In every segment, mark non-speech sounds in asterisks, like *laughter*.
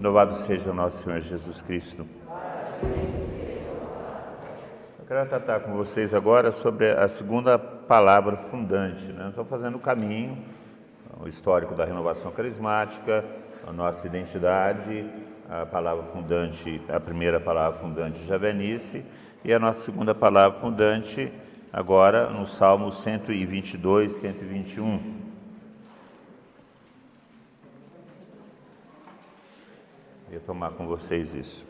Louvado seja o nosso Senhor Jesus Cristo. Eu quero tratar com vocês agora sobre a segunda palavra fundante. Né? Nós estamos fazendo o caminho, o histórico da renovação carismática, a nossa identidade, a palavra fundante, a primeira palavra fundante, Javenice, e a nossa segunda palavra fundante, agora no Salmo 122, 121. Eu tomar com vocês isso.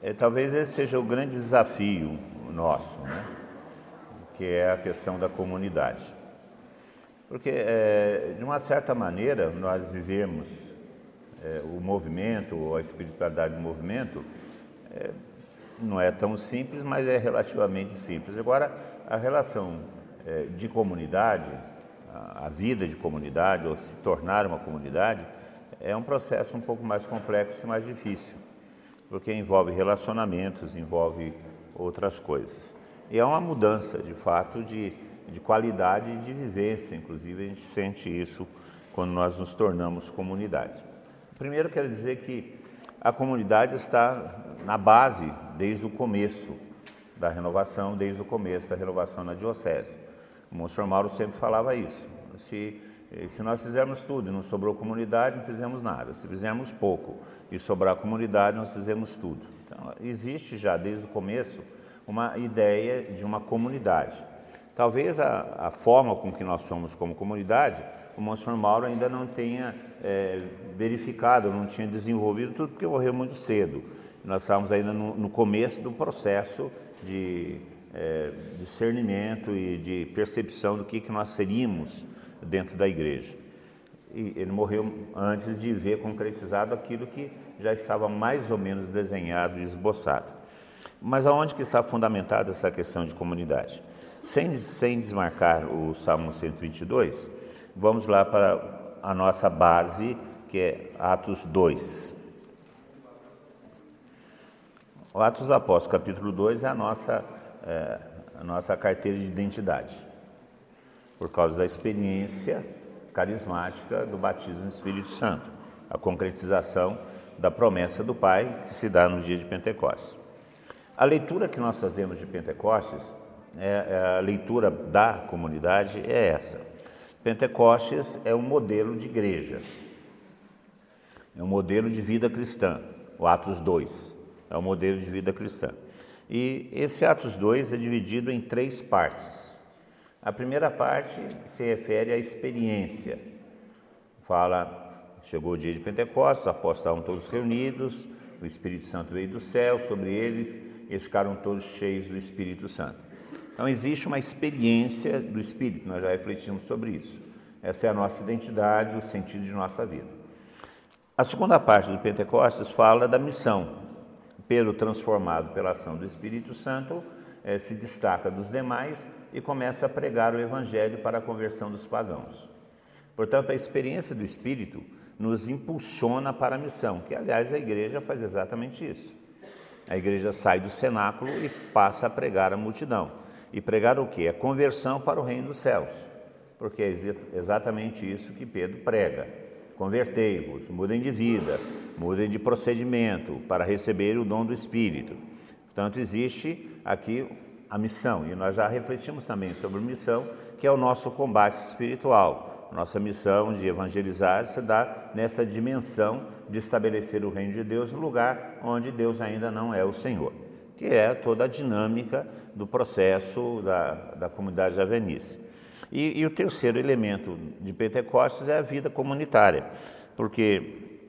É, talvez esse seja o grande desafio nosso, né? que é a questão da comunidade. Porque, é, de uma certa maneira, nós vivemos é, o movimento, ou a espiritualidade do movimento, é, não é tão simples, mas é relativamente simples. Agora, a relação é, de comunidade, a, vida de comunidade, ou se tornar uma comunidade, é um processo um pouco mais complexo e mais difícil, porque envolve relacionamentos, envolve outras coisas. E é uma mudança, de fato, de, de qualidade de vivência, inclusive a gente sente isso quando nós nos tornamos comunidade. Primeiro, quero dizer que a comunidade está na base desde o começo da renovação, desde o começo da renovação na Diocese. O Monsenhor Mauro sempre falava isso. Se, se nós fizermos tudo e não sobrou comunidade, não fizemos nada. Se fizermos pouco e sobrar comunidade, nós fizemos tudo. Então, existe já desde o começo uma ideia de uma comunidade. Talvez a, a forma com que nós somos como comunidade o Monsenhor Mauro ainda não tenha é, verificado, não tinha desenvolvido tudo, porque morreu muito cedo. Nós estávamos ainda no, no começo do processo de é, discernimento e de percepção do que, que nós seríamos dentro da igreja. E ele morreu antes de ver concretizado aquilo que já estava mais ou menos desenhado e esboçado. Mas aonde que está fundamentada essa questão de comunidade? Sem, sem desmarcar o Salmo 122, Vamos lá para a nossa base, que é Atos 2. O Atos Apóstolos, capítulo 2, é a nossa, é, a nossa carteira de identidade, por causa da experiência carismática do batismo no Espírito Santo, a concretização da promessa do Pai que se dá no dia de Pentecostes. A leitura que nós fazemos de Pentecostes, é, é a leitura da comunidade, é essa. Pentecostes é um modelo de igreja, é um modelo de vida cristã, o Atos 2 é um modelo de vida cristã. E esse Atos 2 é dividido em três partes. A primeira parte se refere à experiência. Fala, chegou o dia de Pentecostes, os apóstolos estavam todos reunidos, o Espírito Santo veio do céu sobre eles, eles ficaram todos cheios do Espírito Santo. Então, existe uma experiência do Espírito, nós já refletimos sobre isso. Essa é a nossa identidade, o sentido de nossa vida. A segunda parte do Pentecostes fala da missão. Pedro, transformado pela ação do Espírito Santo, eh, se destaca dos demais e começa a pregar o Evangelho para a conversão dos pagãos. Portanto, a experiência do Espírito nos impulsiona para a missão, que, aliás, a igreja faz exatamente isso. A igreja sai do cenáculo e passa a pregar a multidão. E pregar o que? A conversão para o reino dos céus. Porque é exatamente isso que Pedro prega. Convertei-vos, mudem de vida, mudem de procedimento para receber o dom do Espírito. Portanto, existe aqui a missão, e nós já refletimos também sobre missão, que é o nosso combate espiritual. Nossa missão de evangelizar se dá nessa dimensão de estabelecer o reino de Deus no lugar onde Deus ainda não é o Senhor que é toda a dinâmica do processo da, da comunidade javenice. E, e o terceiro elemento de Pentecostes é a vida comunitária, porque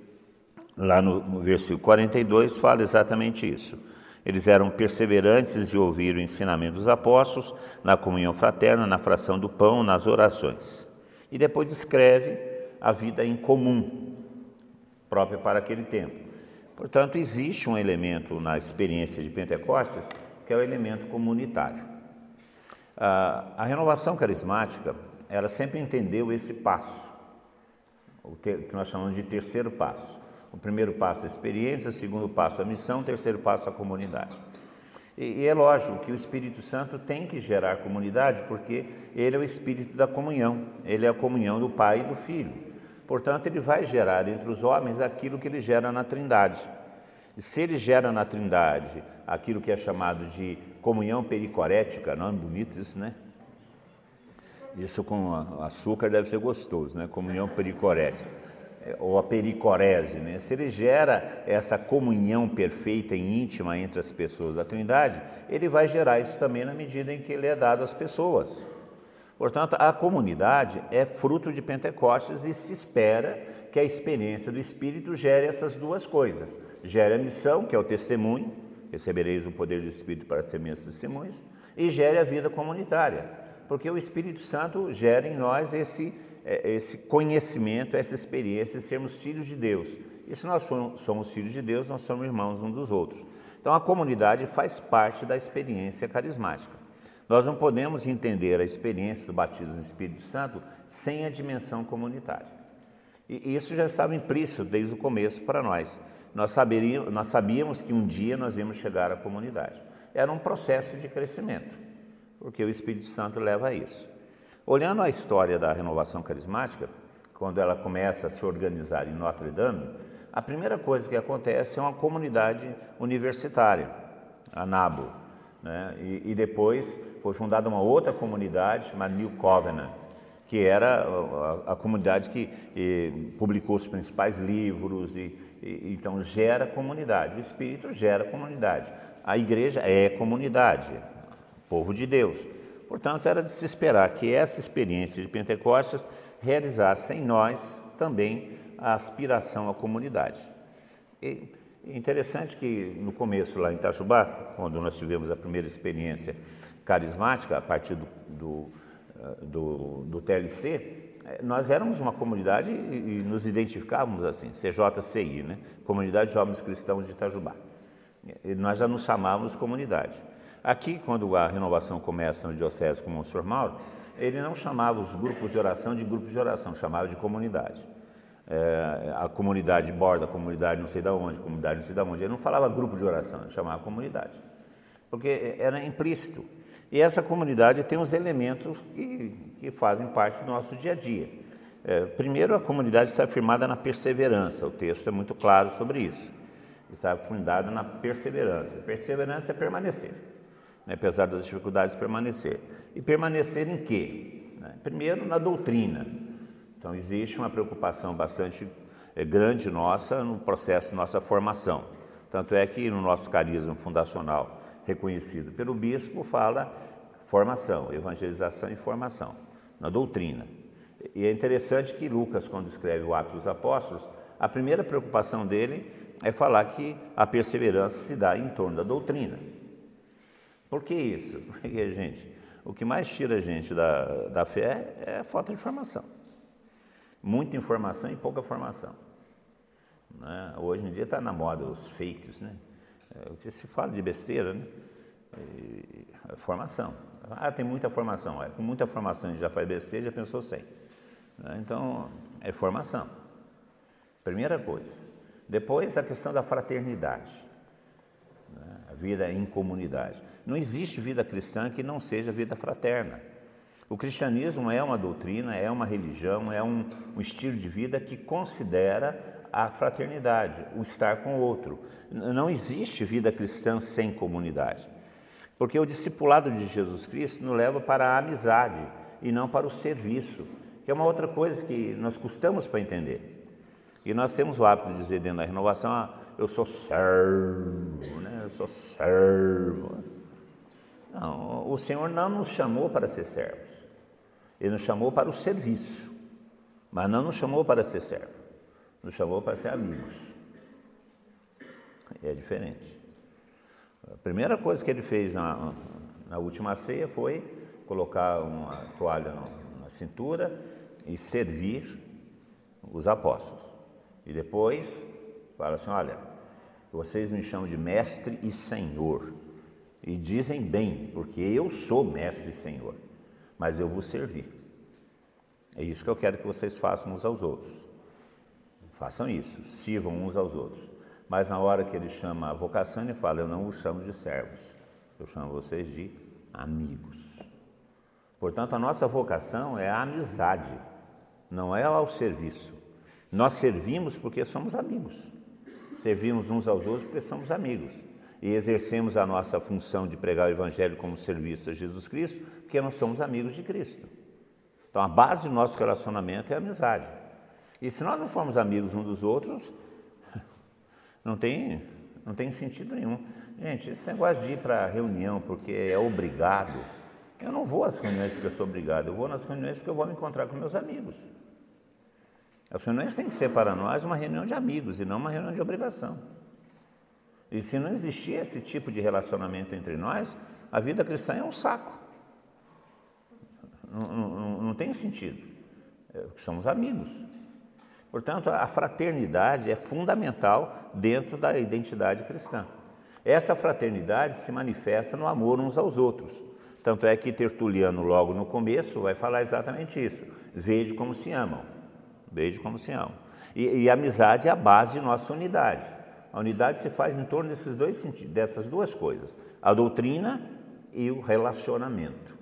lá no, no versículo 42 fala exatamente isso. Eles eram perseverantes de ouvir o ensinamento dos apóstolos, na comunhão fraterna, na fração do pão, nas orações. E depois descreve a vida em comum, própria para aquele tempo. Portanto, existe um elemento na experiência de Pentecostes que é o elemento comunitário. A renovação carismática, ela sempre entendeu esse passo, o que nós chamamos de terceiro passo. O primeiro passo é a experiência, o segundo passo é a missão, o terceiro passo é a comunidade. E, e é lógico que o Espírito Santo tem que gerar comunidade, porque ele é o espírito da comunhão, ele é a comunhão do Pai e do Filho. Portanto, ele vai gerar entre os homens aquilo que ele gera na Trindade. E se ele gera na Trindade aquilo que é chamado de comunhão pericorética, não é bonito isso, né? Isso com açúcar deve ser gostoso, né? Comunhão pericorética é, ou a pericorese, né? Se ele gera essa comunhão perfeita e íntima entre as pessoas da Trindade, ele vai gerar isso também na medida em que ele é dado às pessoas. Portanto, a comunidade é fruto de Pentecostes e se espera que a experiência do Espírito gere essas duas coisas. Gere a missão, que é o testemunho, recebereis o poder do Espírito para ser minhas testemunhas, e gere a vida comunitária, porque o Espírito Santo gera em nós esse, é, esse conhecimento, essa experiência de sermos filhos de Deus. E se nós somos filhos de Deus, nós somos irmãos uns dos outros. Então a comunidade faz parte da experiência carismática. Nós não podemos entender a experiência do batismo no Espírito Santo sem a dimensão comunitária. E isso já estava implícito desde o começo para nós. Nós, saberíamos, nós sabíamos que um dia nós íamos chegar à comunidade. Era um processo de crescimento, porque o Espírito Santo leva a isso. Olhando a história da renovação carismática, quando ela começa a se organizar em Notre Dame, a primeira coisa que acontece é uma comunidade universitária, a NABO, né? E, e, depois foi fundada uma outra comunidade chamada New Covenant, que era a, a comunidade que e, publicou os principais livros e, então gera comunidade. O Espírito gera comunidade. A igreja é comunidade, povo de Deus. Portanto, era de se esperar que essa experiência de Pentecostes realizasse em nós também a aspiração à comunidade. E, Interessante que no começo lá em Itajubá, quando nós tivemos a primeira experiência carismática a partir do, do, eh, do, do TLC, nós éramos uma comunidade e nos identificávamos assim, CJCI, né? Comunidade de Jovens Cristãos de Itajubá. E nós já nos chamávamos comunidade. Aqui, quando a renovação começa no Diocese com o Monsenhor Mauro, ele não chamava os grupos de oração de grupos de oração, chamava de comunidade é, a comunidade borda, a comunidade não sei da onde, comunidade não sei da onde. Ele não falava grupo de oração, ele chamava comunidade, porque era implícito. E essa comunidade tem os elementos que, que fazem parte do nosso dia a dia. É, primeiro, a comunidade está firmada na perseverança, o texto é muito claro sobre isso. Está fundada na perseverança. Perseverança é permanecer, né? apesar das dificuldades, permanecer. E permanecer em quê? Né? Primeiro, na doutrina. Então, existe uma preocupação bastante eh, grande nossa no processo de nossa formação. Tanto é que no nosso carisma fundacional, reconhecido pelo bispo, fala formação, evangelização e formação, na doutrina. E é interessante que Lucas, quando escreve o Atos dos Apóstolos, a primeira preocupação dele é falar que a perseverança se dá em torno da doutrina. Por que isso? *laughs* Porque, gente, o que mais tira a gente da, da fé é a falta de formação. Muita informação e pouca formação. Né? Hoje em dia está na moda os fakes, né? É, o que se fala de besteira, né? E, formação. Ah, tem muita formação. É, com muita formação a gente já faz besteira, já pensou sem. Né? Então, é formação. Primeira coisa. Depois, a questão da fraternidade. Né? A vida em comunidade. Não existe vida cristã que não seja vida fraterna. O cristianismo é uma doutrina, é uma religião, é um, um estilo de vida que considera a fraternidade, o estar com o outro. Não existe vida cristã sem comunidade. Porque o discipulado de Jesus Cristo nos leva para a amizade e não para o serviço, que é uma outra coisa que nós custamos para entender. E nós temos o hábito de dizer dentro da renovação, ah, eu sou servo, né? eu sou servo. Não, o Senhor não nos chamou para ser servos. Ele nos chamou para o serviço, mas não nos chamou para ser servo, nos chamou para ser amigos. É diferente. A primeira coisa que ele fez na, na última ceia foi colocar uma toalha na cintura e servir os apóstolos. E depois fala assim: olha, vocês me chamam de mestre e senhor. E dizem bem, porque eu sou mestre e senhor mas eu vos servi. É isso que eu quero que vocês façam uns aos outros. Façam isso, sirvam uns aos outros. Mas na hora que ele chama a vocação, ele fala: Eu não os chamo de servos, eu chamo vocês de amigos. Portanto, a nossa vocação é a amizade, não é ao serviço. Nós servimos porque somos amigos. Servimos uns aos outros porque somos amigos. E exercemos a nossa função de pregar o Evangelho como serviço a Jesus Cristo porque nós somos amigos de Cristo. Então a base do nosso relacionamento é a amizade. E se nós não formos amigos uns dos outros, *laughs* não tem, não tem sentido nenhum. Gente, esse negócio de ir para reunião porque é obrigado, eu não vou às reuniões porque eu sou obrigado, eu vou nas reuniões porque eu vou me encontrar com meus amigos. As reuniões têm que ser para nós uma reunião de amigos e não uma reunião de obrigação. E se não existir esse tipo de relacionamento entre nós, a vida cristã é um saco. Não, não, não tem sentido. É, somos amigos. Portanto, a fraternidade é fundamental dentro da identidade cristã. Essa fraternidade se manifesta no amor uns aos outros. Tanto é que Tertuliano, logo no começo, vai falar exatamente isso. Veja como se amam. Veja como se amam. E, e a amizade é a base de nossa unidade. A unidade se faz em torno desses dois dessas duas coisas: a doutrina e o relacionamento.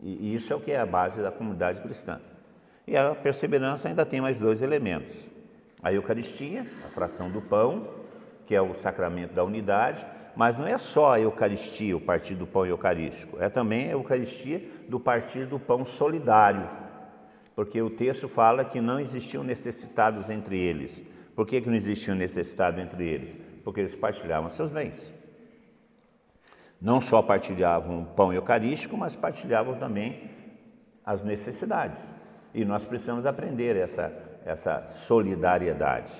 E isso é o que é a base da comunidade cristã. E a perseverança ainda tem mais dois elementos: a Eucaristia, a fração do pão, que é o sacramento da unidade, mas não é só a Eucaristia, o partir do pão eucarístico, é também a Eucaristia do partir do pão solidário porque o texto fala que não existiam necessitados entre eles. Por que, que não existiam necessitados entre eles? Porque eles partilhavam seus bens. Não só partilhavam o pão eucarístico, mas partilhavam também as necessidades. E nós precisamos aprender essa, essa solidariedade,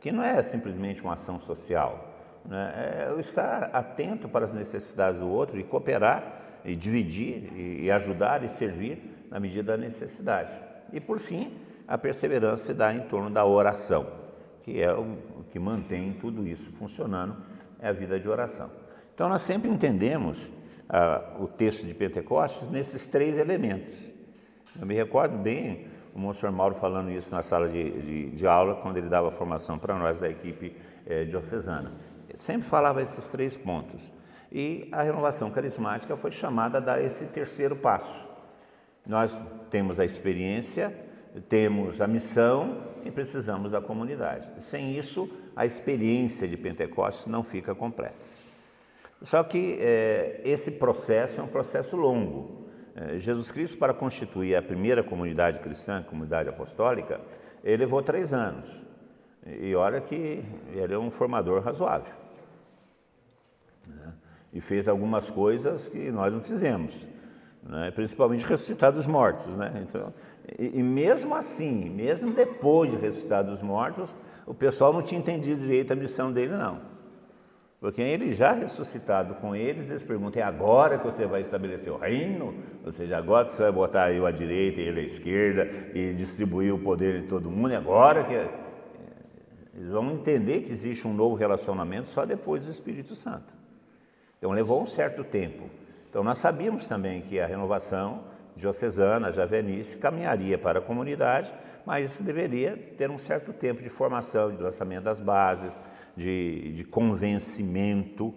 que não é simplesmente uma ação social, né? é estar atento para as necessidades do outro e cooperar e dividir e ajudar e servir na medida da necessidade. E por fim, a perseverança se dá em torno da oração, que é o que mantém tudo isso funcionando, é a vida de oração. Então nós sempre entendemos ah, o texto de Pentecostes nesses três elementos. Eu me recordo bem o monsenhor Mauro falando isso na sala de, de, de aula, quando ele dava formação para nós da equipe eh, diocesana. Sempre falava esses três pontos. E a renovação carismática foi chamada a dar esse terceiro passo. Nós temos a experiência, temos a missão e precisamos da comunidade. Sem isso, a experiência de Pentecostes não fica completa. Só que é, esse processo é um processo longo. É, Jesus Cristo, para constituir a primeira comunidade cristã, comunidade apostólica, ele levou três anos. E olha que ele é um formador razoável. Né? E fez algumas coisas que nós não fizemos né? principalmente ressuscitar dos mortos. Né? Então, e, e, mesmo assim, mesmo depois de ressuscitar dos mortos, o pessoal não tinha entendido direito a missão dele, não. Porque ele já ressuscitado com eles, eles perguntam: é agora que você vai estabelecer o reino? Ou seja, agora que você vai botar eu à direita e ele à esquerda e distribuir o poder de todo mundo? É agora que. Eles vão entender que existe um novo relacionamento só depois do Espírito Santo. Então levou um certo tempo. Então, nós sabíamos também que a renovação diocesana, javenice, caminharia para a comunidade, mas isso deveria ter um certo tempo de formação, de lançamento das bases, de, de convencimento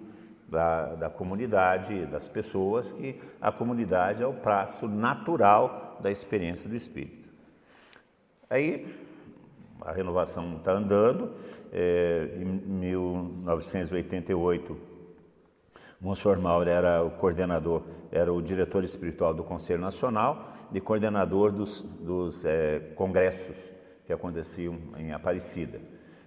da, da comunidade, das pessoas, que a comunidade é o prazo natural da experiência do Espírito. Aí, a renovação está andando, é, em 1988, Monsenhor Mauro era o coordenador, era o diretor espiritual do Conselho Nacional e coordenador dos, dos é, congressos que aconteciam em Aparecida.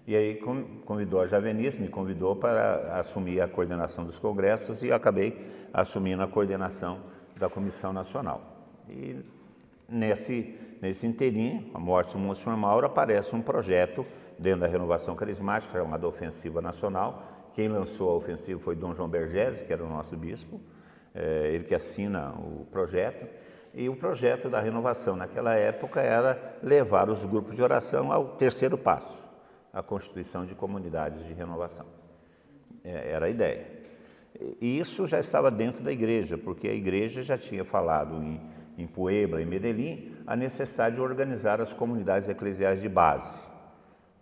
E aí convidou a Javenice, me convidou para assumir a coordenação dos congressos e acabei assumindo a coordenação da Comissão Nacional. E nesse, nesse inteirinho, a morte do Monsenhor Mauro, aparece um projeto dentro da Renovação Carismática, chamada Ofensiva Nacional, quem lançou a ofensiva foi Dom João Bergese, que era o nosso bispo, é, ele que assina o projeto. E o projeto da renovação naquela época era levar os grupos de oração ao terceiro passo, a constituição de comunidades de renovação. É, era a ideia. E isso já estava dentro da igreja, porque a igreja já tinha falado em, em Puebla e Medellín a necessidade de organizar as comunidades eclesiais de base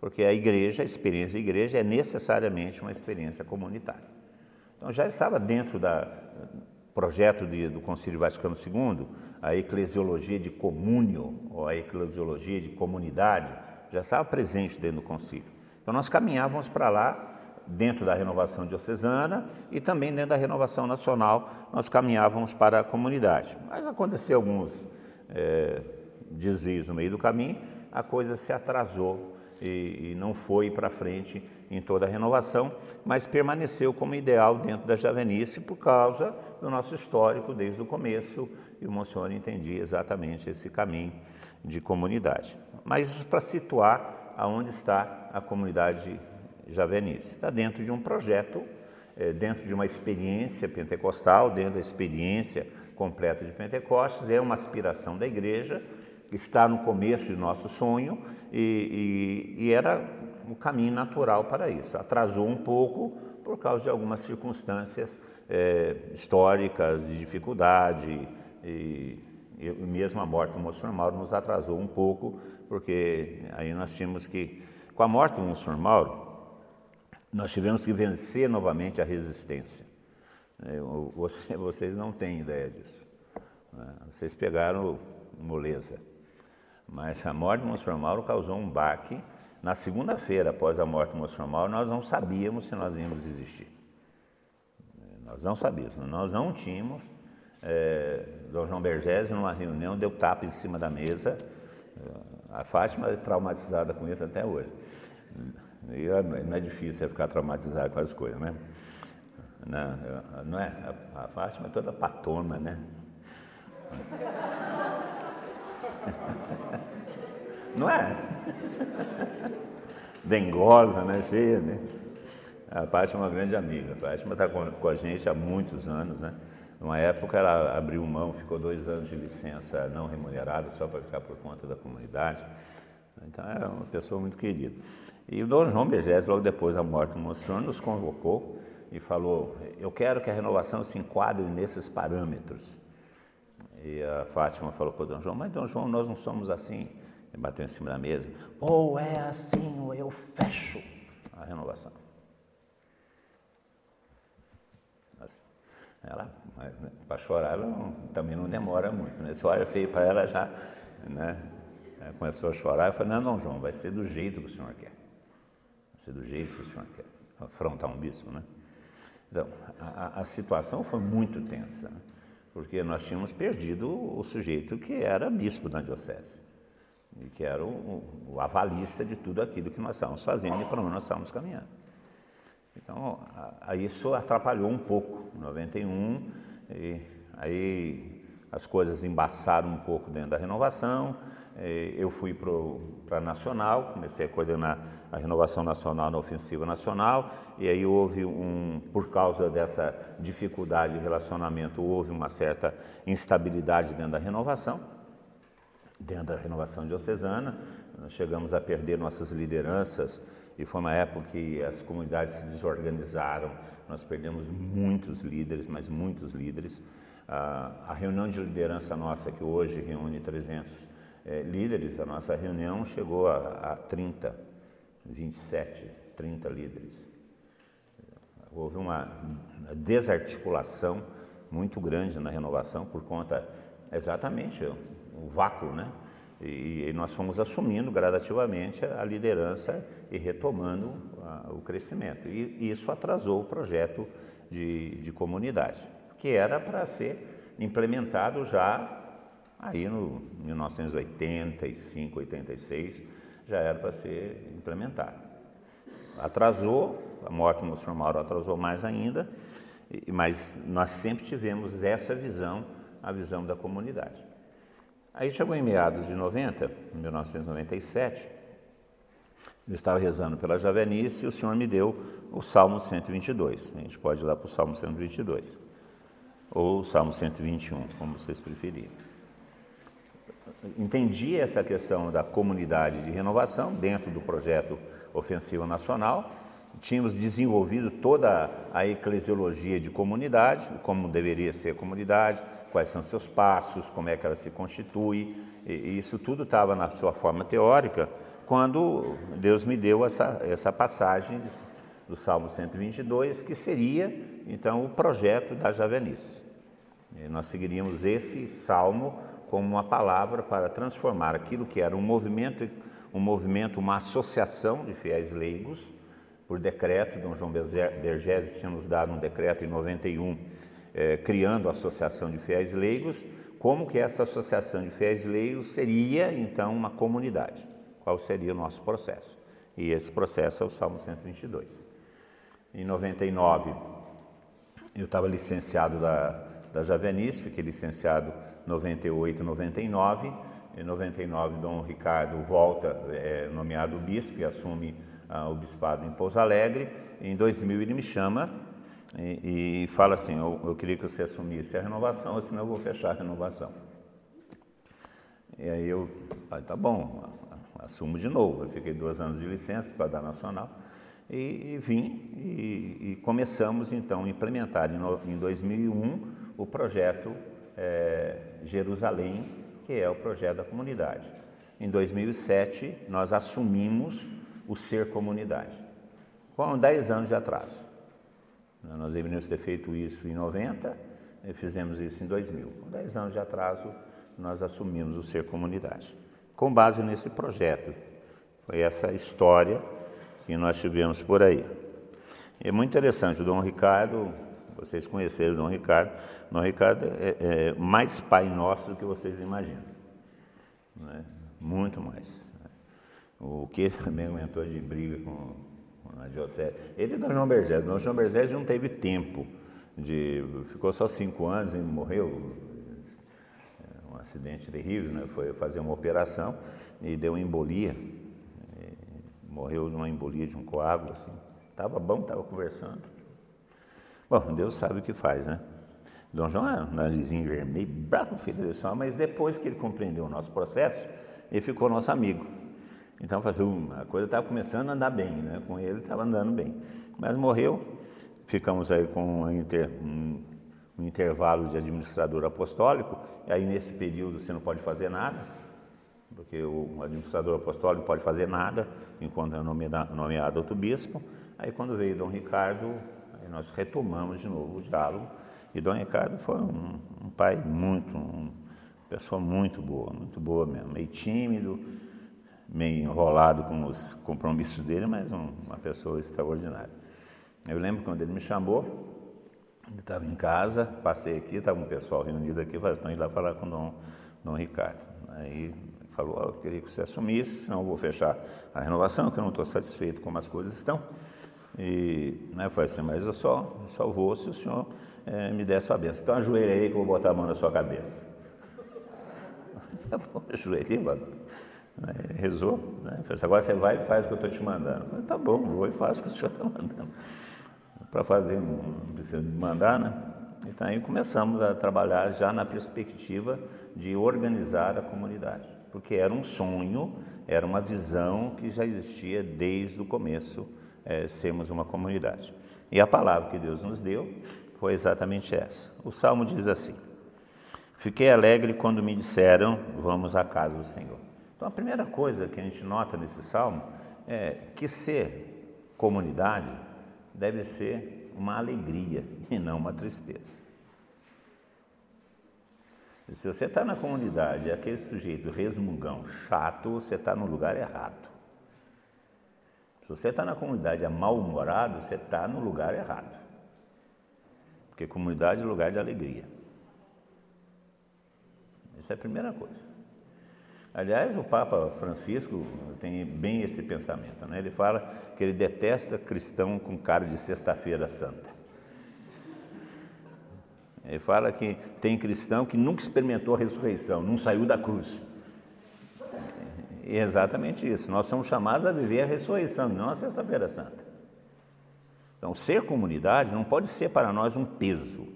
porque a igreja, a experiência de igreja é necessariamente uma experiência comunitária. Então já estava dentro do projeto de, do Concílio Vaticano II a eclesiologia de comúnio, ou a eclesiologia de comunidade, já estava presente dentro do concílio. Então nós caminhávamos para lá dentro da renovação diocesana e também dentro da renovação nacional, nós caminhávamos para a comunidade. Mas aconteceu alguns é, desvios no meio do caminho, a coisa se atrasou e, e não foi para frente em toda a renovação, mas permaneceu como ideal dentro da Javenice por causa do nosso histórico desde o começo e o Monsenhor entendia exatamente esse caminho de comunidade. Mas para situar aonde está a comunidade javenice. Está dentro de um projeto, é, dentro de uma experiência pentecostal, dentro da experiência completa de Pentecostes, é uma aspiração da igreja, está no começo de nosso sonho e, e, e era um caminho natural para isso. Atrasou um pouco por causa de algumas circunstâncias é, históricas, de dificuldade, e, e mesmo a morte do Monsenhor Mauro nos atrasou um pouco, porque aí nós tínhamos que, com a morte do Monsenhor Mauro, nós tivemos que vencer novamente a resistência. É, *laughs* vocês não têm ideia disso. Né? Vocês pegaram moleza. Mas a morte do Monsenhor Mauro causou um baque. Na segunda-feira, após a morte do Monsenhor Mauro, nós não sabíamos se nós íamos existir. Nós não sabíamos, nós não tínhamos. É, Dom João Bergese, numa reunião, deu tapa em cima da mesa. A Fátima é traumatizada com isso até hoje. E não é difícil ficar traumatizado com as coisas, né? Não, não é? A Fátima é toda patona, né? *laughs* Não é? Dengosa, né? Cheia, né? A Fátima é uma grande amiga. A Fátima está com, com a gente há muitos anos, né? Numa época ela abriu mão, ficou dois anos de licença não remunerada só para ficar por conta da comunidade. Então é uma pessoa muito querida. E o Dom João Begés, logo depois da morte do Monsenhor, nos convocou e falou: Eu quero que a renovação se enquadre nesses parâmetros. E a Fátima falou para o Dom João: Mas, Dom João, nós não somos assim. Bateu em cima da mesa: Ou é assim, ou eu fecho a renovação. Assim. Ela, para chorar, ela não, também não demora muito. Né? Se olha feio para ela, já né? ela começou a chorar. Eu falei: Não, Dom João, vai ser do jeito que o senhor quer. Vai ser do jeito que o senhor quer. Afrontar um bispo, né? Então, a, a situação foi muito tensa, né? porque nós tínhamos perdido o sujeito que era bispo da diocese, e que era o, o avalista de tudo aquilo que nós estávamos fazendo e para onde nós estávamos caminhando. Então, a, a isso atrapalhou um pouco, em 91, e aí as coisas embaçaram um pouco dentro da renovação, eu fui para a Nacional, comecei a coordenar a renovação nacional na ofensiva nacional, e aí houve um, por causa dessa dificuldade de relacionamento, houve uma certa instabilidade dentro da renovação, dentro da renovação diocesana, nós chegamos a perder nossas lideranças, e foi uma época que as comunidades se desorganizaram, nós perdemos muitos líderes, mas muitos líderes. a reunião de liderança nossa, que hoje reúne 300 é, líderes, a nossa reunião chegou a 30, 27, 30 líderes. Houve uma desarticulação muito grande na renovação por conta exatamente o vácuo, né? E, e nós fomos assumindo gradativamente a liderança e retomando a, o crescimento. E, isso atrasou o projeto de, de comunidade, que era para ser implementado já Aí no 1985, 86 já era para ser implementado. Atrasou, a morte do Monsenhor Mauro atrasou mais ainda, mas nós sempre tivemos essa visão, a visão da comunidade. Aí chegou em meados de 90, 1997, eu estava rezando pela Javenice e o Senhor me deu o Salmo 122. A gente pode ir lá para o Salmo 122, ou o Salmo 121, como vocês preferirem entendi essa questão da comunidade de renovação dentro do projeto Ofensiva Nacional. Tínhamos desenvolvido toda a eclesiologia de comunidade, como deveria ser comunidade, quais são seus passos, como é que ela se constitui, e isso tudo estava na sua forma teórica, quando Deus me deu essa, essa passagem do Salmo 122, que seria então o projeto da Javenice. E nós seguiríamos esse salmo como uma palavra para transformar aquilo que era um movimento, um movimento, uma associação de fiéis leigos, por decreto, Dom João Bergese tinha nos dado um decreto em 91, eh, criando a Associação de Fiéis Leigos, como que essa Associação de Fiéis Leigos seria, então, uma comunidade, qual seria o nosso processo. E esse processo é o Salmo 122. Em 99, eu estava licenciado da, da Javenice, fiquei licenciado 98 99. Em 99, Dom Ricardo volta, é nomeado bispo e assume ah, o bispado em Pouso Alegre. Em 2000, ele me chama e, e fala assim: eu, eu, queria que você assumisse a renovação, senão eu vou fechar a renovação. E aí eu falei: tá bom, assumo de novo. Eu fiquei dois anos de licença por causa da Nacional. E, e vim e, e, começamos então a implementar em, em 2001 o projeto é, Jerusalém, que é o projeto da comunidade. Em 2007 nós assumimos o ser comunidade, com 10 anos de atraso. Nós deveríamos ter feito isso em 90 e fizemos isso em 2000. Com 10 anos de atraso nós assumimos o ser comunidade, com base nesse projeto. Foi essa história que nós tivemos por aí. É muito interessante, o Dom Ricardo, vocês conheceram o Dom Ricardo, o Dom Ricardo é, é mais pai nosso do que vocês imaginam. Né? Muito mais. Né? O que também aumentou de briga com, Diocese. Ele e Dom João Bergés. Dom João Bergés não teve tempo de. ficou só cinco anos e morreu. É, um acidente terrível, né? foi fazer uma operação e deu embolia morreu numa embolia de um coágulo, assim. Estava bom, estava conversando. Bom, Deus sabe o que faz, né? Dom João é um narizinho vermelho, bravo filho do céu, mas depois que ele compreendeu o nosso processo, ele ficou nosso amigo. Então, assim, a coisa estava começando a andar bem, né? Com ele estava andando bem. Mas morreu, ficamos aí com um, inter, um, um intervalo de administrador apostólico, e aí nesse período você não pode fazer nada, porque o administrador apostólico não pode fazer nada enquanto é nomeado outro bispo. Aí quando veio Dom Ricardo, nós retomamos de novo o diálogo e Dom Ricardo foi um, um pai muito, uma pessoa muito boa, muito boa mesmo, meio tímido, meio enrolado com os compromissos dele, mas um, uma pessoa extraordinária. Eu lembro quando ele me chamou, ele estava em casa, passei aqui, estava um pessoal reunido aqui, falei, estão indo lá falar com o Dom, Dom Ricardo. Aí falou, oh, eu queria que você assumisse, senão eu vou fechar a renovação, que eu não estou satisfeito como as coisas estão. E né, foi assim, mas eu só, só vou se o senhor é, me der sua bênção. Então ajoelha aí que eu vou botar a mão na sua cabeça. *laughs* tá bom, ajoelhei, mano. Né, rezou, né? Falei, assim, agora você vai e faz o que eu estou te mandando. Falei, tá bom, vou e faço o que o *laughs* senhor está mandando. Para fazer, não precisa mandar, né? Então aí começamos a trabalhar já na perspectiva de organizar a comunidade porque era um sonho, era uma visão que já existia desde o começo, é, sermos uma comunidade. E a palavra que Deus nos deu foi exatamente essa. O salmo diz assim: Fiquei alegre quando me disseram, vamos à casa do Senhor. Então a primeira coisa que a gente nota nesse salmo é que ser comunidade deve ser uma alegria e não uma tristeza. Se você está na comunidade e aquele sujeito resmungão, chato, você está no lugar errado. Se você está na comunidade é mal-humorado, você está no lugar errado. Porque comunidade é lugar de alegria. Essa é a primeira coisa. Aliás, o Papa Francisco tem bem esse pensamento. Né? Ele fala que ele detesta cristão com cara de sexta-feira santa. Ele fala que tem cristão que nunca experimentou a ressurreição, não saiu da cruz. É exatamente isso. Nós somos chamados a viver a ressurreição, não a Sexta-feira Santa. Então, ser comunidade não pode ser para nós um peso,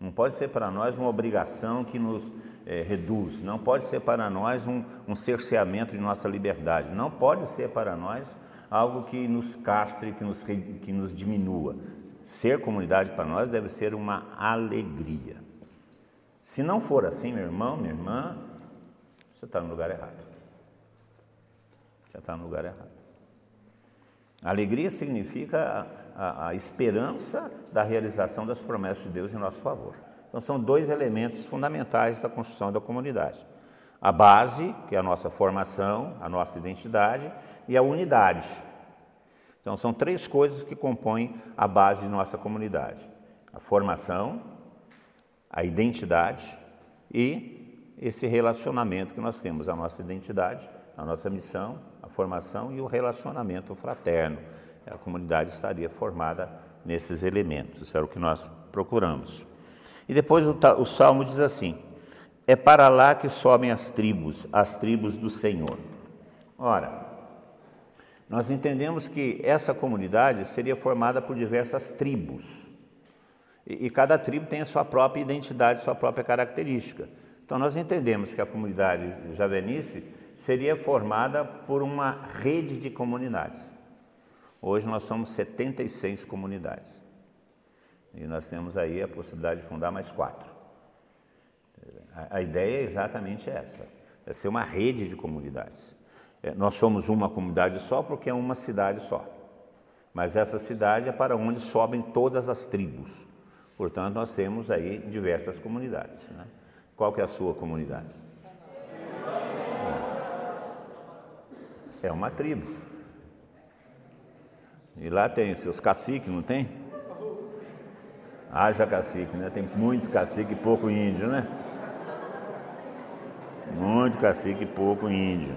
não pode ser para nós uma obrigação que nos é, reduz, não pode ser para nós um, um cerceamento de nossa liberdade, não pode ser para nós algo que nos castre, que nos, que nos diminua. Ser comunidade para nós deve ser uma alegria. Se não for assim, meu irmão, minha irmã, você está no lugar errado. Você está no lugar errado. Alegria significa a, a, esperança da realização das promessas de Deus em nosso favor. Então, são dois elementos fundamentais da construção da comunidade: A base, que é a nossa formação, a nossa identidade, e a unidade. Então, são três coisas que compõem a base de nossa comunidade: a formação, a identidade e esse relacionamento que nós temos, a nossa identidade, a nossa missão, a formação e o relacionamento fraterno. A comunidade estaria formada nesses elementos, era o que nós procuramos. E depois o, o salmo diz assim: É para lá que sobem as tribos, as tribos do Senhor. Ora, nós entendemos que essa comunidade seria formada por diversas tribos. E, e cada tribo tem a sua própria identidade, sua própria característica. Então nós entendemos que a comunidade javenice seria formada por uma rede de comunidades. Hoje nós somos 76 comunidades. E nós temos aí a possibilidade de fundar mais quatro. A, ideia é exatamente essa: é ser uma rede de comunidades. É, nós somos uma comunidade só porque é uma cidade só. Mas essa cidade é para onde sobem todas as tribos. Portanto, nós temos aí diversas comunidades. Né? Qual que é a sua comunidade? É uma tribo. E lá tem seus caciques, não tem? Haja cacique, né? Tem muito cacique e pouco índio, né? Muito cacique e pouco índio.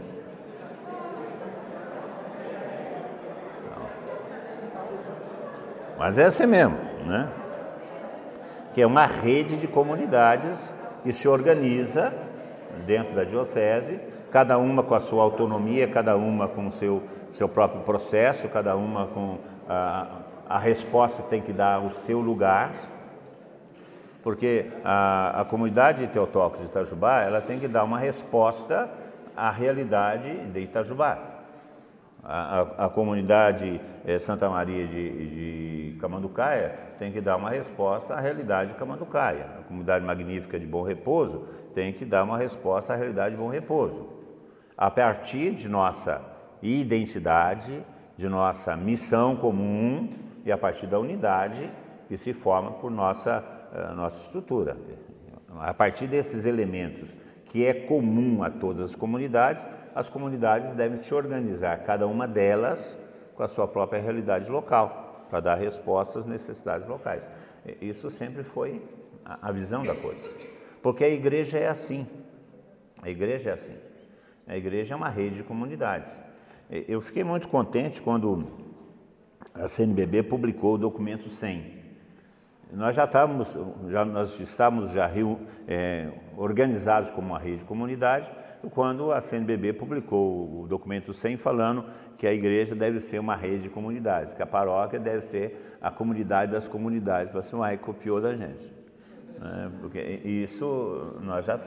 Mas é assim mesmo, né? Que é uma rede de comunidades que se organiza dentro da diocese, cada uma com a sua autonomia, cada uma com o seu, seu próprio processo, cada uma com a, a resposta tem que dar o seu lugar, porque a, a comunidade Teotocos de Itajubá ela tem que dar uma resposta à realidade de Itajubá. A, a, a comunidade eh, Santa Maria de, de Camanducaia tem que dar uma resposta à realidade de Camanducaia. A comunidade magnífica de Bom Repouso tem que dar uma resposta à realidade de Bom Repouso. A partir de nossa identidade, de nossa missão comum e a partir da unidade que se forma por nossa, uh, nossa estrutura. A partir desses elementos que é comum a todas as comunidades, as comunidades devem se organizar, cada uma delas com a sua própria realidade local, para dar respostas às necessidades locais. Isso sempre foi a visão da coisa. Porque a igreja é assim. A igreja é assim. A igreja é uma rede de comunidades. Eu fiquei muito contente quando a CNBB publicou o documento 100 nós já estávamos, já, nós estávamos já é, organizados como uma rede de comunidade, quando a CNBB publicou o documento 100 falando que a igreja deve ser uma rede de comunidades, que a paróquia deve ser a comunidade das comunidades. Você assim, copiou da gente. Né? Porque isso nós já,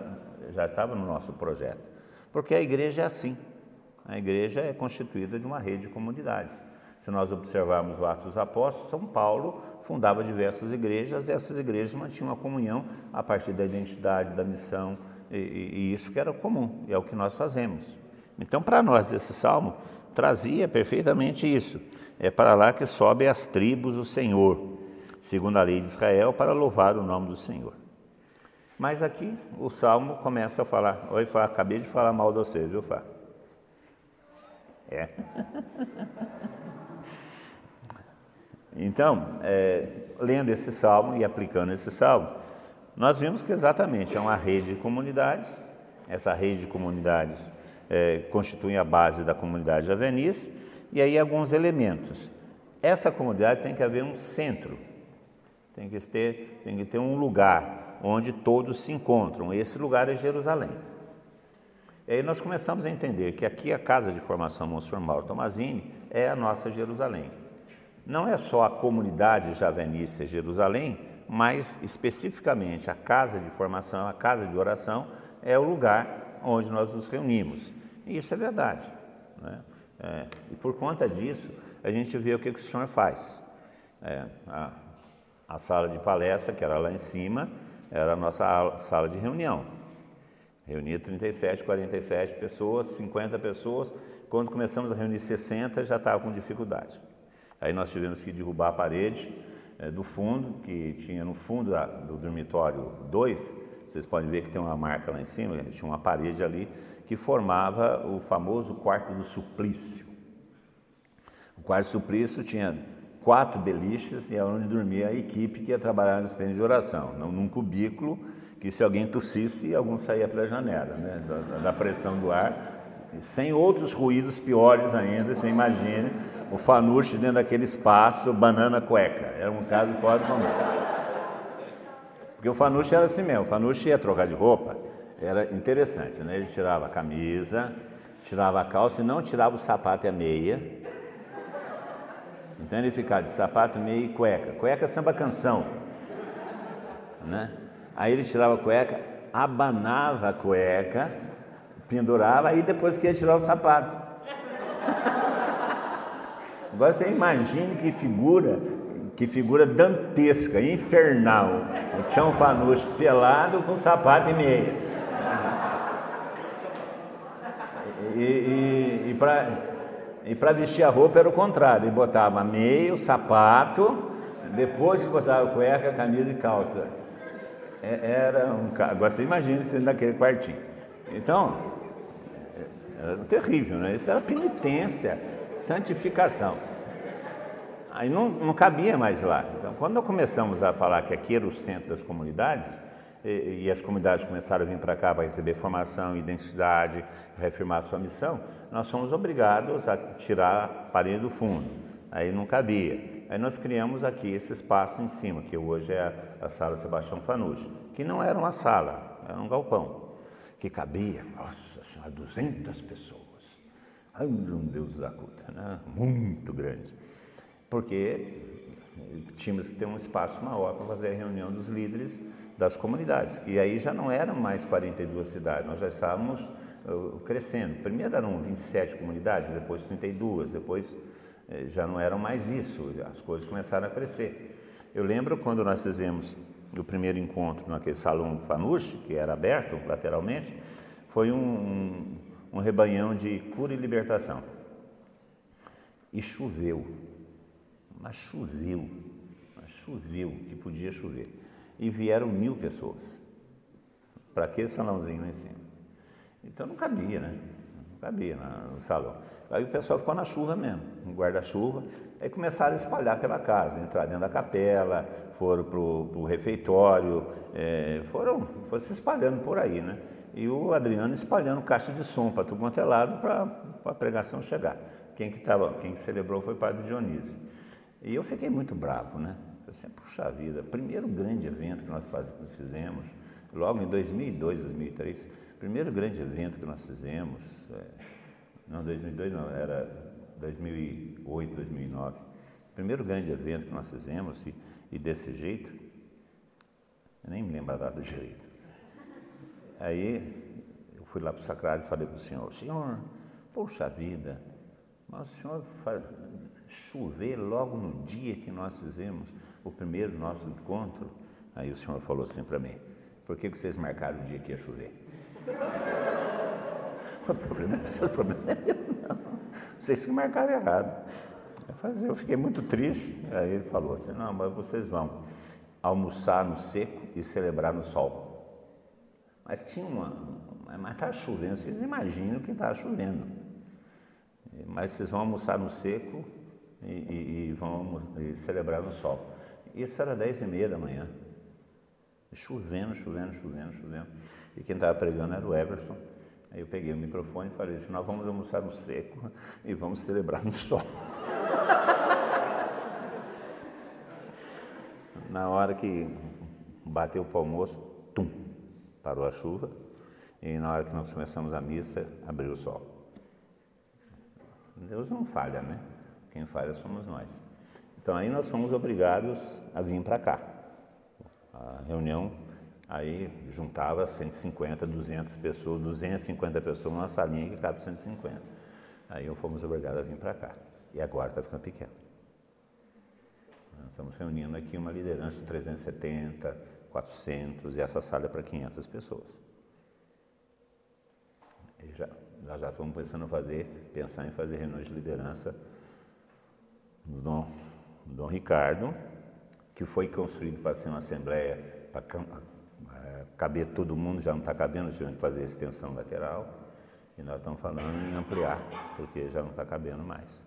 já estava no nosso projeto. Porque a igreja é assim. A igreja é constituída de uma rede de comunidades. Se nós observarmos o Atos dos Apóstolos, São Paulo fundava diversas igrejas e essas igrejas mantinham a comunhão a partir da identidade, da missão, e, e isso que era comum, e é o que nós fazemos. Então, para nós, esse salmo trazia perfeitamente isso. É para lá que sobe as tribos do Senhor, segundo a lei de Israel, para louvar o nome do Senhor. Mas aqui o salmo começa a falar. Oi, Fá, acabei de falar mal de você, viu, Fá? É. *laughs* Então, é, lendo esse salmo e aplicando esse salmo, nós vimos que exatamente é uma rede de comunidades, essa rede de comunidades é, constitui a base da comunidade Avenice, e aí alguns elementos. Essa comunidade tem que haver um centro, tem que ter, tem que ter um lugar onde todos se encontram. Esse lugar é Jerusalém. E aí nós começamos a entender que aqui a Casa de Formação Monsenhor Mauro Tomazini é a nossa Jerusalém. Não é só a comunidade Javenícia Jerusalém, mas especificamente a casa de formação, a casa de oração, é o lugar onde nós nos reunimos. E isso é verdade. Né? É, e por conta disso, a gente vê o que, que o Senhor faz. É, a, a sala de palestra, que era lá em cima, era a nossa sala de reunião. Reunia 37, 47 pessoas, 50 pessoas. Quando começamos a reunir 60, já estava com dificuldade. Aí nós tivemos que derrubar a parede é, do fundo, que tinha no fundo da, do dormitório 2, Vocês podem ver que tem uma marca lá em cima, tinha uma parede ali que formava o famoso quarto do suplício. O quarto do suplício tinha quatro beliches e é onde dormia a equipe que ia trabalhar nas experiências de oração, num cubículo que se alguém tossisse, algum saía pela janela, né? da, da pressão do ar, sem outros ruídos piores ainda, você imagine o fanuche dentro daquele espaço, banana cueca, era um caso fora do comum. Porque o fanuche era assim mesmo, o fanuche ia trocar de roupa, era interessante, né? ele tirava a camisa, tirava a calça e não tirava o sapato e a meia, então ele ficava de sapato, meia e cueca. Cueca é samba canção. Né? Aí ele tirava a cueca, abanava a cueca, pendurava, aí depois que ia tirar o sapato. *laughs* Agora você imagine que figura, que figura dantesca, infernal. O Tião Fanucci pelado com sapato e meia. E, e, e para e para vestir a roupa era o contrário, ele botava meio, sapato, depois botava cueca, camisa e calça. É, era um Agora você imagina isso naquele quartinho. Então, era terrível, né? Isso era penitência, santificação. Aí não, não cabia mais lá. Então, quando começamos a falar que aqui era o centro das comunidades, e, as comunidades começaram a vir para cá para receber formação, identidade, reafirmar sua missão, nós fomos obrigados a tirar a parede do fundo. Aí não cabia. Aí nós criamos aqui esse espaço em cima, que hoje é a, a sala Sebastião Fanucci, que não era uma sala, era um galpão, que cabia, nossa senhora, 200 pessoas. Ai, um Deus acuta, né? muito grande. Porque tínhamos que ter um espaço maior para fazer a reunião dos líderes das comunidades. E aí já não eram mais 42 cidades, nós já estávamos uh, crescendo. Primeiro eram 27 comunidades, depois 32, depois eh, já não eram mais isso, as coisas começaram a crescer. Eu lembro quando nós fizemos o primeiro encontro naquele salão Fanuche, que era aberto lateralmente, foi um, um, um rebanhão de cura e libertação. E choveu, mas choveu, mas choveu, que podia chover e vieram mil pessoas para aquele salãozinho lá em cima. Então não cabia, né? Não cabia no salão. Aí o pessoal ficou na chuva mesmo, no guarda-chuva, aí começaram a espalhar pela casa, entrar dentro da capela, foram para o refeitório, é, foram, foram se espalhando por aí, né? E o Adriano espalhando caixa de som para tudo quanto é lado para a pregação chegar. Quem que, tava, quem que celebrou foi o padre Dionísio. E eu fiquei muito bravo, né? Assim, puxa vida, primeiro grande evento que nós fizemos, logo em 2002, 2003, primeiro grande evento que nós fizemos, é, não 2002 não, era 2008, 2009, primeiro grande evento que nós fizemos e, e desse jeito, eu nem me lembro a data direito. Aí eu fui lá para o sacrário e falei para o senhor, senhor, poxa vida, mas o senhor faz, chover logo no dia que nós fizemos o primeiro nosso encontro, aí o senhor falou assim para mim, por que vocês marcaram o dia que ia chover? *laughs* o problema é *laughs* seu, o problema é meu, não. Vocês que marcaram errado. Eu fiquei muito triste. Aí ele falou assim, não, mas vocês vão almoçar no seco e celebrar no sol. Mas tinha uma. Mas estava chovendo, vocês imaginam que estava chovendo. Mas vocês vão almoçar no seco e, e, e vão e celebrar no sol. Isso era dez e meia da manhã. Chovendo, chovendo, chovendo, chovendo. E quem estava pregando era o Everson. Aí eu peguei o microfone e falei assim, nós vamos almoçar no seco e vamos celebrar no sol. *laughs* Na hora que bateu o almoço, tum, parou a chuva. E na hora que nós começamos a missa, abriu o sol. Deus não falha, né? Quem falha somos nós. Então aí nós fomos obrigados a vir para cá. A reunião aí juntava 150, 200 pessoas, 250 pessoas numa salinha que cabe 150. Aí fomos obrigados a vir para cá. E agora está ficando pequeno. Nós estamos reunindo aqui uma liderança de 370, 400 e essa sala é para 500 pessoas. E já, nós já estamos pensando em fazer, pensar em fazer reuniões de liderança no Dom Ricardo, que foi construído para ser uma assembleia para, é, caber todo mundo, já não está cabendo, tivemos que fazer a extensão lateral. E nós estamos falando em ampliar, porque já não está cabendo mais.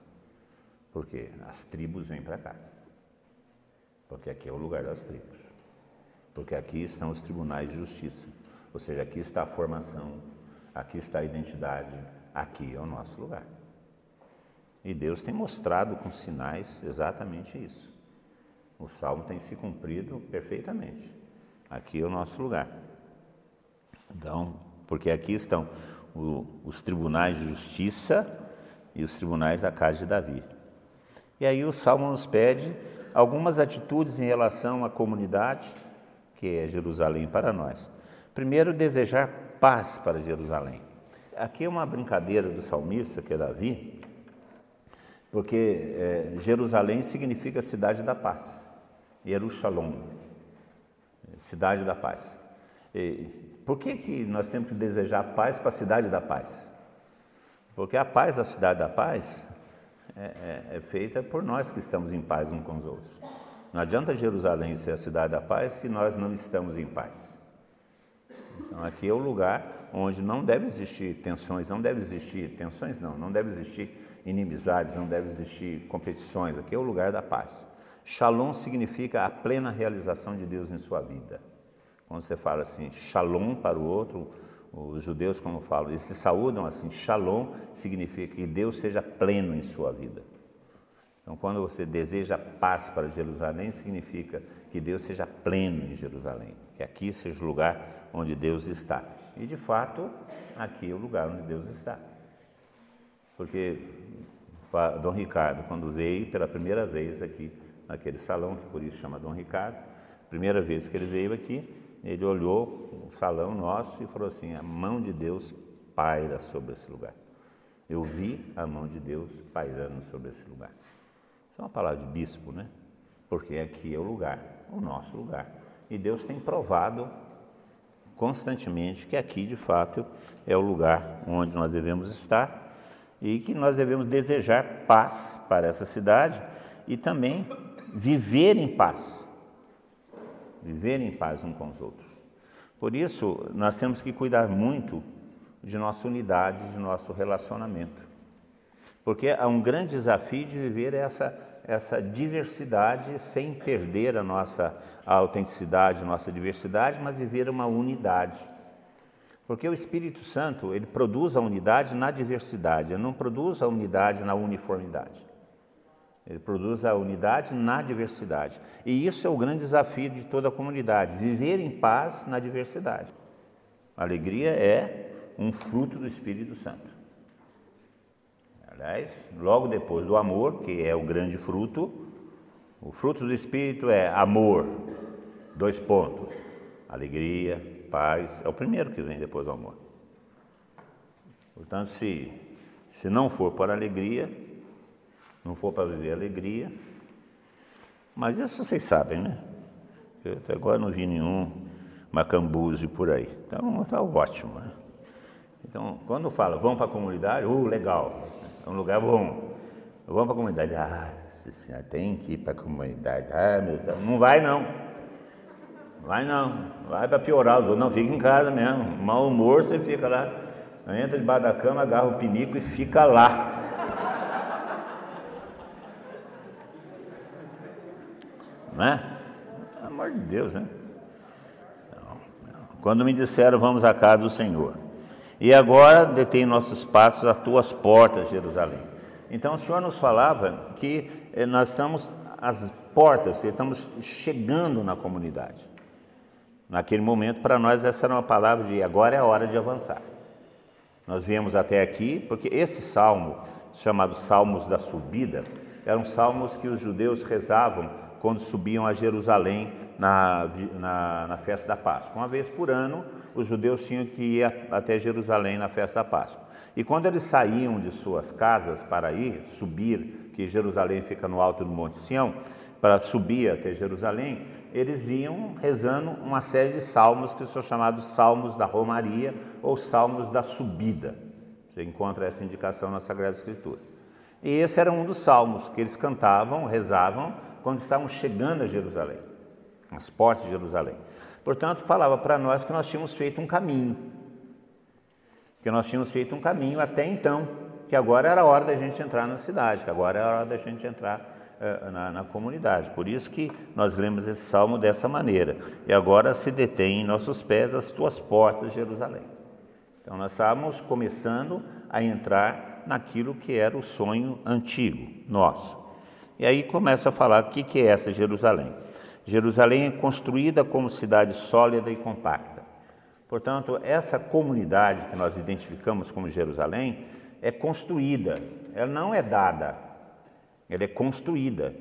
Porque as tribos vêm para cá. Porque aqui é o lugar das tribos. Porque aqui estão os tribunais de justiça. Ou seja, aqui está a formação, aqui está a identidade, aqui é o nosso lugar. E Deus tem mostrado com sinais exatamente isso. O salmo tem se cumprido perfeitamente. Aqui é o nosso lugar. Então, porque aqui estão o, os tribunais de justiça e os tribunais da casa de Davi. E aí o salmo nos pede algumas atitudes em relação à comunidade, que é Jerusalém para nós. Primeiro, desejar paz para Jerusalém. Aqui é uma brincadeira do salmista, que é Davi, porque é, Jerusalém significa cidade da paz. Jerusalém, cidade da paz. E por que, que nós temos que desejar paz para a cidade da paz? Porque a paz da cidade da paz é, é, é, feita por nós que estamos em paz uns com os outros. Não adianta Jerusalém ser a cidade da paz se nós não estamos em paz. Então aqui é o lugar onde não deve existir tensões, não deve existir tensões, não, não deve existir inimizades, não deve existir competições. Aqui é o lugar da paz. Shalom significa a plena realização de Deus em sua vida. Quando você fala assim, shalom para o outro, os judeus, como falam, eles se saúdam assim, shalom significa que Deus seja pleno em sua vida. Então, quando você deseja paz para Jerusalém, significa que Deus seja pleno em Jerusalém, que aqui seja o lugar onde Deus está. E, de fato, aqui é o lugar onde Deus está. Porque Dom Ricardo, quando veio pela primeira vez aqui, naquele salão, que por isso chama Dom Ricardo, primeira vez que ele veio aqui, ele olhou o salão nosso e falou assim: a mão de Deus paira sobre esse lugar. Eu vi a mão de Deus pairando sobre esse lugar. Isso é uma palavra de bispo, né? Porque aqui é o lugar, o nosso lugar. E Deus tem provado constantemente que aqui, de fato, é o lugar onde nós devemos estar e que nós devemos desejar paz para essa cidade e também viver em paz viver em paz uns com os outros. Por isso, nós temos que cuidar muito de nossa unidade, de nosso relacionamento. Porque há um grande desafio de viver essa, essa diversidade sem perder a nossa autenticidade, nossa diversidade, mas viver uma unidade. Porque o Espírito Santo, ele produz a unidade na diversidade, ele não produz a unidade na uniformidade. Ele produz a unidade na diversidade. E isso é o grande desafio de toda a comunidade: viver em paz na diversidade. A alegria é um fruto do Espírito Santo. Aliás, logo depois do amor, que é o grande fruto, o fruto do Espírito é amor, dois pontos: alegria, paz. É o primeiro que vem depois do amor. Portanto, se, se não for por alegria, não for para viver alegria. Mas isso vocês sabem, né? Eu até agora não vi nenhum macambúzio por aí. Então está ótimo. Né? Então, quando fala, vamos para a comunidade, uh, legal, é um lugar bom. Vamos para a comunidade. Ah, senhora, tem que ir para a comunidade. Ah, meu Deus, não vai não. Vai não, vai para piorar os outros. Não, fica em casa mesmo. Mau humor, você fica lá, entra debaixo da cama, agarra o pinico e fica lá. Não é? Pelo amor de Deus, né? Quando me disseram, vamos à casa do Senhor. E agora detém nossos passos às tuas portas, Jerusalém. Então o Senhor nos falava que eh, nós estamos às portas, estamos chegando na comunidade. Naquele momento, para nós, essa era uma palavra de agora é a hora de avançar. Nós viemos até aqui porque esse salmo, chamado Salmos da Subida, eram salmos que os judeus rezavam quando subiam a Jerusalém na, na, na, festa da Páscoa. Uma vez por ano, os judeus tinham que ir até Jerusalém na festa da Páscoa. E quando eles saíam de suas casas para ir, subir, que Jerusalém fica no alto do Monte Sião, para subir até Jerusalém, eles iam rezando uma série de salmos que são chamados salmos da Romaria ou salmos da subida. Você encontra essa indicação na Sagrada Escritura. E esse era um dos salmos que eles cantavam, rezavam quando estavam chegando a Jerusalém, as portas de Jerusalém. Portanto, falava para nós que nós tínhamos feito um caminho, que nós tínhamos feito um caminho até então, que agora era a hora da gente entrar na cidade, que agora era a hora da gente entrar na, na, comunidade. Por isso que nós lemos esse salmo dessa maneira. E agora se detém em nossos pés as tuas portas, Jerusalém. Então nós estávamos começando a entrar naquilo que era o sonho antigo nosso. E aí começa a falar o que, que é essa Jerusalém. Jerusalém é construída como cidade sólida e compacta. Portanto, essa comunidade que nós identificamos como Jerusalém é construída, ela não é dada, ela é construída.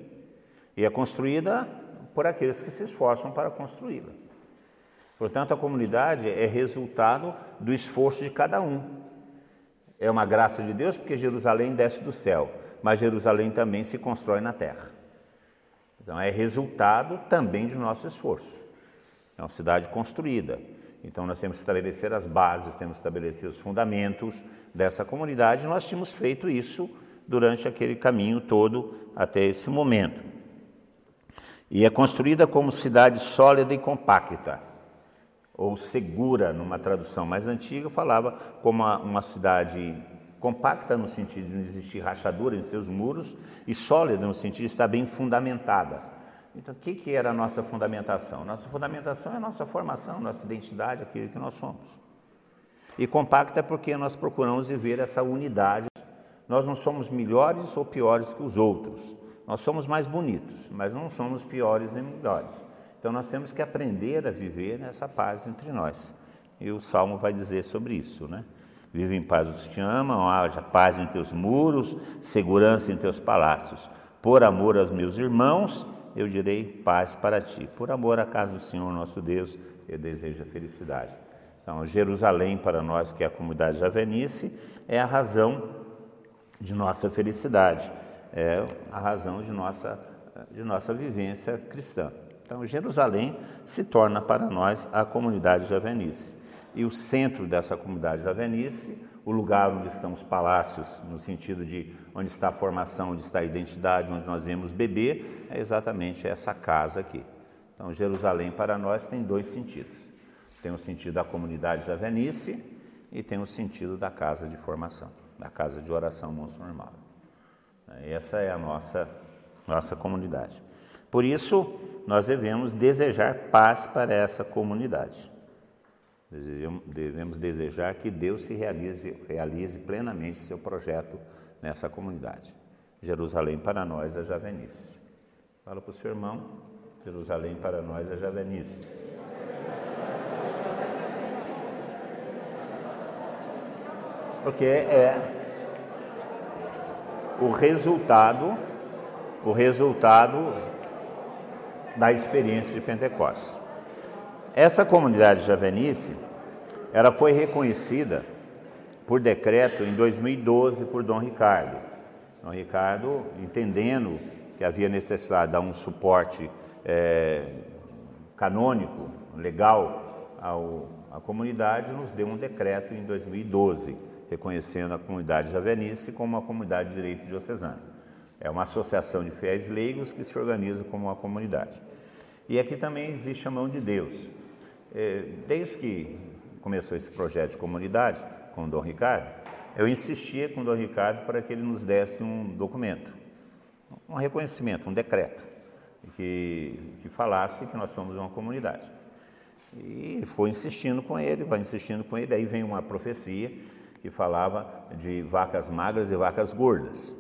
E é construída por aqueles que se esforçam para construí-la. Portanto, a comunidade é resultado do esforço de cada um. É uma graça de Deus porque Jerusalém desce do céu, mas Jerusalém também se constrói na terra. Então é resultado também de nosso esforço. É uma cidade construída. Então nós temos que estabelecer as bases, temos que estabelecer os fundamentos dessa comunidade. Nós tínhamos feito isso durante aquele caminho todo até esse momento. E é construída como cidade sólida e compacta ou segura, numa tradução mais antiga, falava como uma, uma cidade compacta no sentido de não existir rachadura em seus muros e sólida no sentido de estar bem fundamentada. Então, o que, que era a nossa fundamentação? Nossa fundamentação é a nossa formação, nossa identidade, aquilo que nós somos. E compacta é porque nós procuramos viver essa unidade. Nós não somos melhores ou piores que os outros. Nós somos mais bonitos, mas não somos piores nem melhores. Então nós temos que aprender a viver nessa paz entre nós. E o Salmo vai dizer sobre isso, né? Vive em paz os que te amam, haja paz em teus muros, segurança em teus palácios. Por amor aos meus irmãos, eu direi paz para ti. Por amor à casa do Senhor nosso Deus, eu desejo a felicidade. Então, Jerusalém para nós, que é a comunidade javenice, é a razão de nossa felicidade, é a razão de nossa, de nossa vivência cristã. Então, Jerusalém se torna para nós a comunidade javenice. E o centro dessa comunidade javenice, o lugar onde estão os palácios, no sentido de onde está a formação, onde está a identidade, onde nós vemos beber, é exatamente essa casa aqui. Então, Jerusalém para nós tem dois sentidos. Tem o sentido da comunidade javenice e tem o sentido da casa de formação, da casa de oração monstro normal. Essa é a nossa, nossa comunidade. Por isso, nós devemos desejar paz para essa comunidade. Devemos desejar que Deus se realize, realize plenamente seu projeto nessa comunidade. Jerusalém para nós é Javenice. Fala para o seu irmão, Jerusalém para nós é Javenice. Porque é o resultado, o resultado da experiência de Pentecostes. Essa comunidade javenice, ela foi reconhecida por decreto em 2012 por Dom Ricardo. Dom Ricardo, entendendo que havia necessidade de dar um suporte é, canônico, legal ao, à comunidade, nos deu um decreto em 2012, reconhecendo a comunidade javenice como uma comunidade de direito diocesano. É uma associação de fiéis leigos que se organiza como uma comunidade. E aqui também existe a mão de Deus. É, desde que começou esse projeto de comunidade com o Dom Ricardo, eu insistia com o Dom Ricardo para que ele nos desse um documento, um reconhecimento, um decreto, que, que falasse que nós somos uma comunidade. E foi insistindo com ele, vai insistindo com ele, aí vem uma profecia que falava de vacas magras e vacas gordas.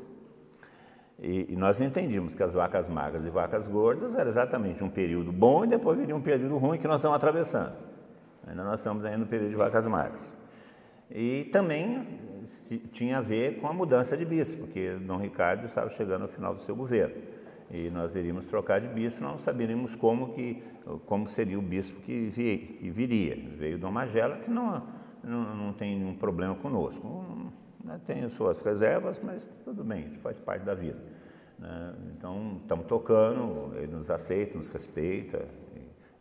E, e, nós entendíamos que as vacas magras e vacas gordas era exatamente um período bom e depois viria um período ruim que nós estamos atravessando. Ainda nós estamos ainda no período de vacas magras. E também tinha a ver com a mudança de bispo, porque Dom Ricardo estava chegando ao final do seu governo. E nós iríamos trocar de bispo, não saberíamos como, que, como seria o bispo que, vi, que viria. Veio Dom Magela, que não, não, não tem nenhum problema conosco né? Tem as suas reservas, mas tudo bem, isso faz parte da vida. Né? Então, estamos tocando, ele nos aceita, nos respeita,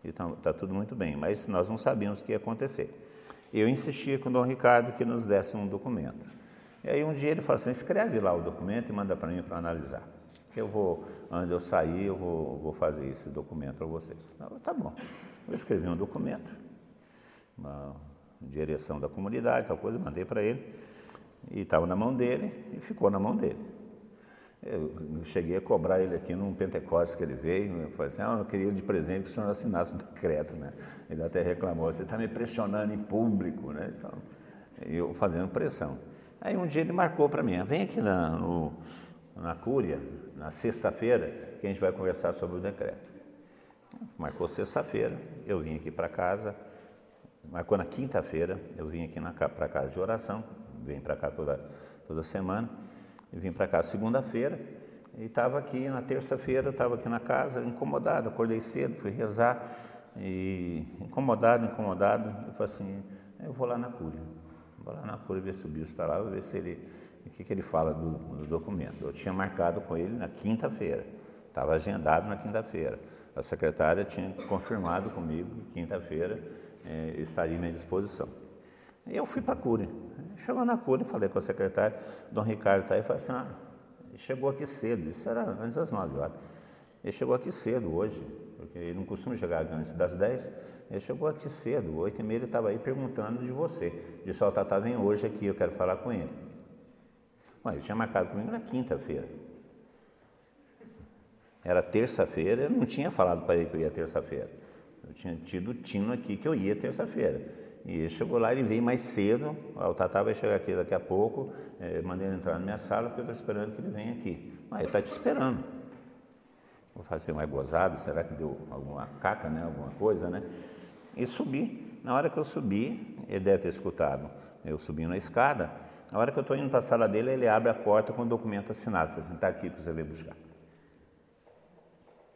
e está tá tudo muito bem, mas nós não sabíamos o que ia acontecer. Eu insistia com o Dom Ricardo que nos desse um documento. E aí um dia ele falou assim, escreve lá o documento e manda para mim para analisar. Que eu vou, antes de eu sair, eu vou, vou fazer esse documento para vocês. Então, tá bom. Eu escrevi um documento, direção da comunidade, tal coisa, mandei para ele, e estava na mão dele, e ficou na mão dele. Eu cheguei a cobrar ele aqui num Pentecostes que ele veio, eu falei assim, ah, eu queria de presente que o senhor assinasse um decreto, né? Ele até reclamou, você está me pressionando em público, né? Então, eu fazendo pressão. Aí um dia ele marcou para mim, vem aqui na, no, na Cúria, na sexta-feira, que a gente vai conversar sobre o decreto. Marcou sexta-feira, eu vim aqui para casa, marcou na quinta-feira, eu vim aqui para casa de oração, vim para cá toda, toda semana, e vim para cá segunda-feira, e estava aqui na terça-feira, estava aqui na casa, incomodado, acordei cedo, fui rezar, e incomodado, incomodado, eu falei assim, eu vou lá na cúria, vou lá na cúria ver se o bicho está lá, vou ver se ele, o que, que ele fala do, do documento. Eu tinha marcado com ele na quinta-feira, estava agendado na quinta-feira. A secretária tinha confirmado comigo quinta-feira eh, estaria à minha disposição. Eu fui para a Cúria. Chegou na Cúria, falei com a secretária, Dom Ricardo está aí, falei assim, ah, chegou aqui cedo, isso era antes das nove horas. Ele chegou aqui cedo hoje, porque ele não costuma chegar antes das dez. Ele chegou aqui cedo, oito e meia ele estava aí perguntando de você. Disse, ó, Tata vem hoje aqui, eu quero falar com ele. Mas ele tinha marcado comigo na quinta-feira. Era terça-feira, eu não tinha falado para ele que eu ia terça-feira. Eu tinha tido tino aqui que eu ia terça-feira. E ele chegou lá, ele veio mais cedo, o Tatá vai chegar aqui daqui a pouco, é, mandei ele entrar na minha sala, porque eu estou esperando que ele venha aqui. Mas ele está te esperando. Vou fazer mais gozado, será que deu alguma caca, né? alguma coisa, né? E subi. Na hora que eu subi, ele deve ter escutado eu subindo na escada. Na hora que eu estou indo para a sala dele, ele abre a porta com o documento assinado. Falei assim, está aqui para você vir buscar.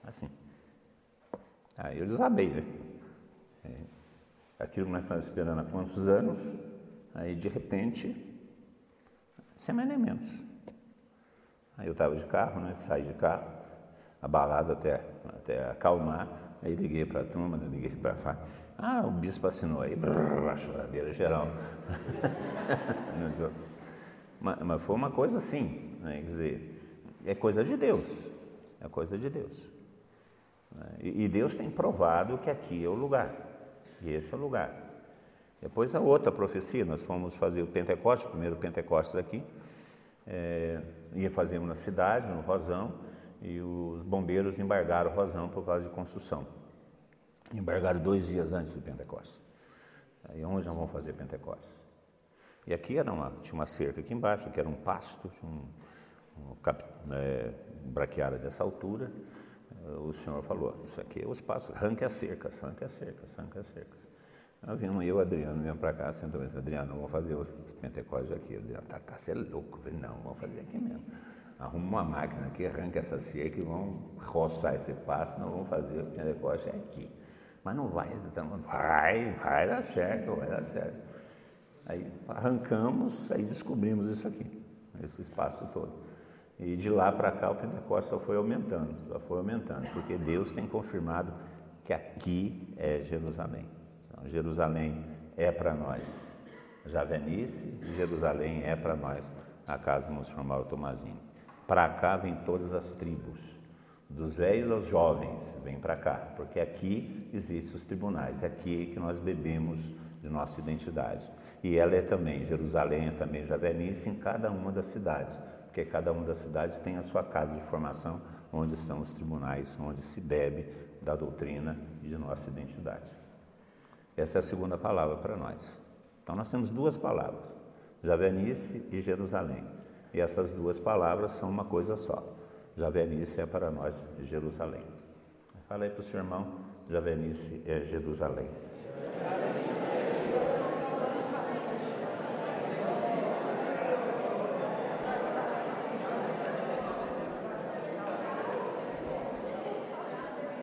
Assim. Aí eu desabei, né? É, aquilo nós estávamos esperando há quantos anos, aí de repente, sem mais nem menos. Aí eu estava de carro, né? Saí de carro, abalado até, até acalmar. Aí liguei para a turma, né? liguei para a Ah, o bispo assinou aí, brrr, a choradeira geral. *laughs* mas, mas, foi uma coisa assim, né? quer dizer, é coisa de Deus, é coisa de Deus. Né? E Deus tem provado que aqui é o lugar, e esse é o lugar. Depois a outra profecia, nós fomos fazer o Pentecostes, o primeiro Pentecostes aqui, é, ia fazer na cidade, no Rosão, e os bombeiros embargaram o Rosão por causa de construção. Embargaram dois dias antes do Pentecostes. Aí onde nós vamos fazer Pentecostes? E aqui era uma, tinha uma cerca aqui embaixo, que era um pasto, tinha um, um é, braquiária dessa altura, o senhor falou, isso aqui é o espaço, arranque as cercas, arranque as cercas, arranque as cercas. Nós vimos, eu e Adriano, viemos para cá, sentou assim, Adriano, vamos fazer os Pentecostes aqui. Adriano, tá, tá, você é louco. Eu falei, não, vamos fazer aqui mesmo. Arruma uma máquina aqui, arranca essa cerca e vamos roçar esse passo, nós vamos fazer o Pentecostes é aqui. Mas não vai, então, vai, vai dar certo, vai dar certo. Aí arrancamos, aí descobrimos isso aqui, esse espaço todo. E de lá para cá o Pentecostes só foi aumentando, só foi aumentando, porque Deus tem confirmado que aqui é Jerusalém. Então, Jerusalém é para nós Javenice e Jerusalém é para nós a casa transformar o Tomazinho. Para cá vem todas as tribos, dos velhos aos jovens, vem para cá, porque aqui existem os tribunais, é aqui que nós bebemos de nossa identidade. E ela é também, Jerusalém é também Javenice em cada uma das cidades porque cada uma das cidades tem a sua casa de formação, onde estão os tribunais, onde se bebe da doutrina e de nossa identidade. Essa é a segunda palavra para nós. Então nós temos duas palavras, Javenice e Jerusalém. E essas duas palavras são uma coisa só. Javenice é para nós Jerusalém. Fala aí para o seu irmão, Javenice é Jerusalém.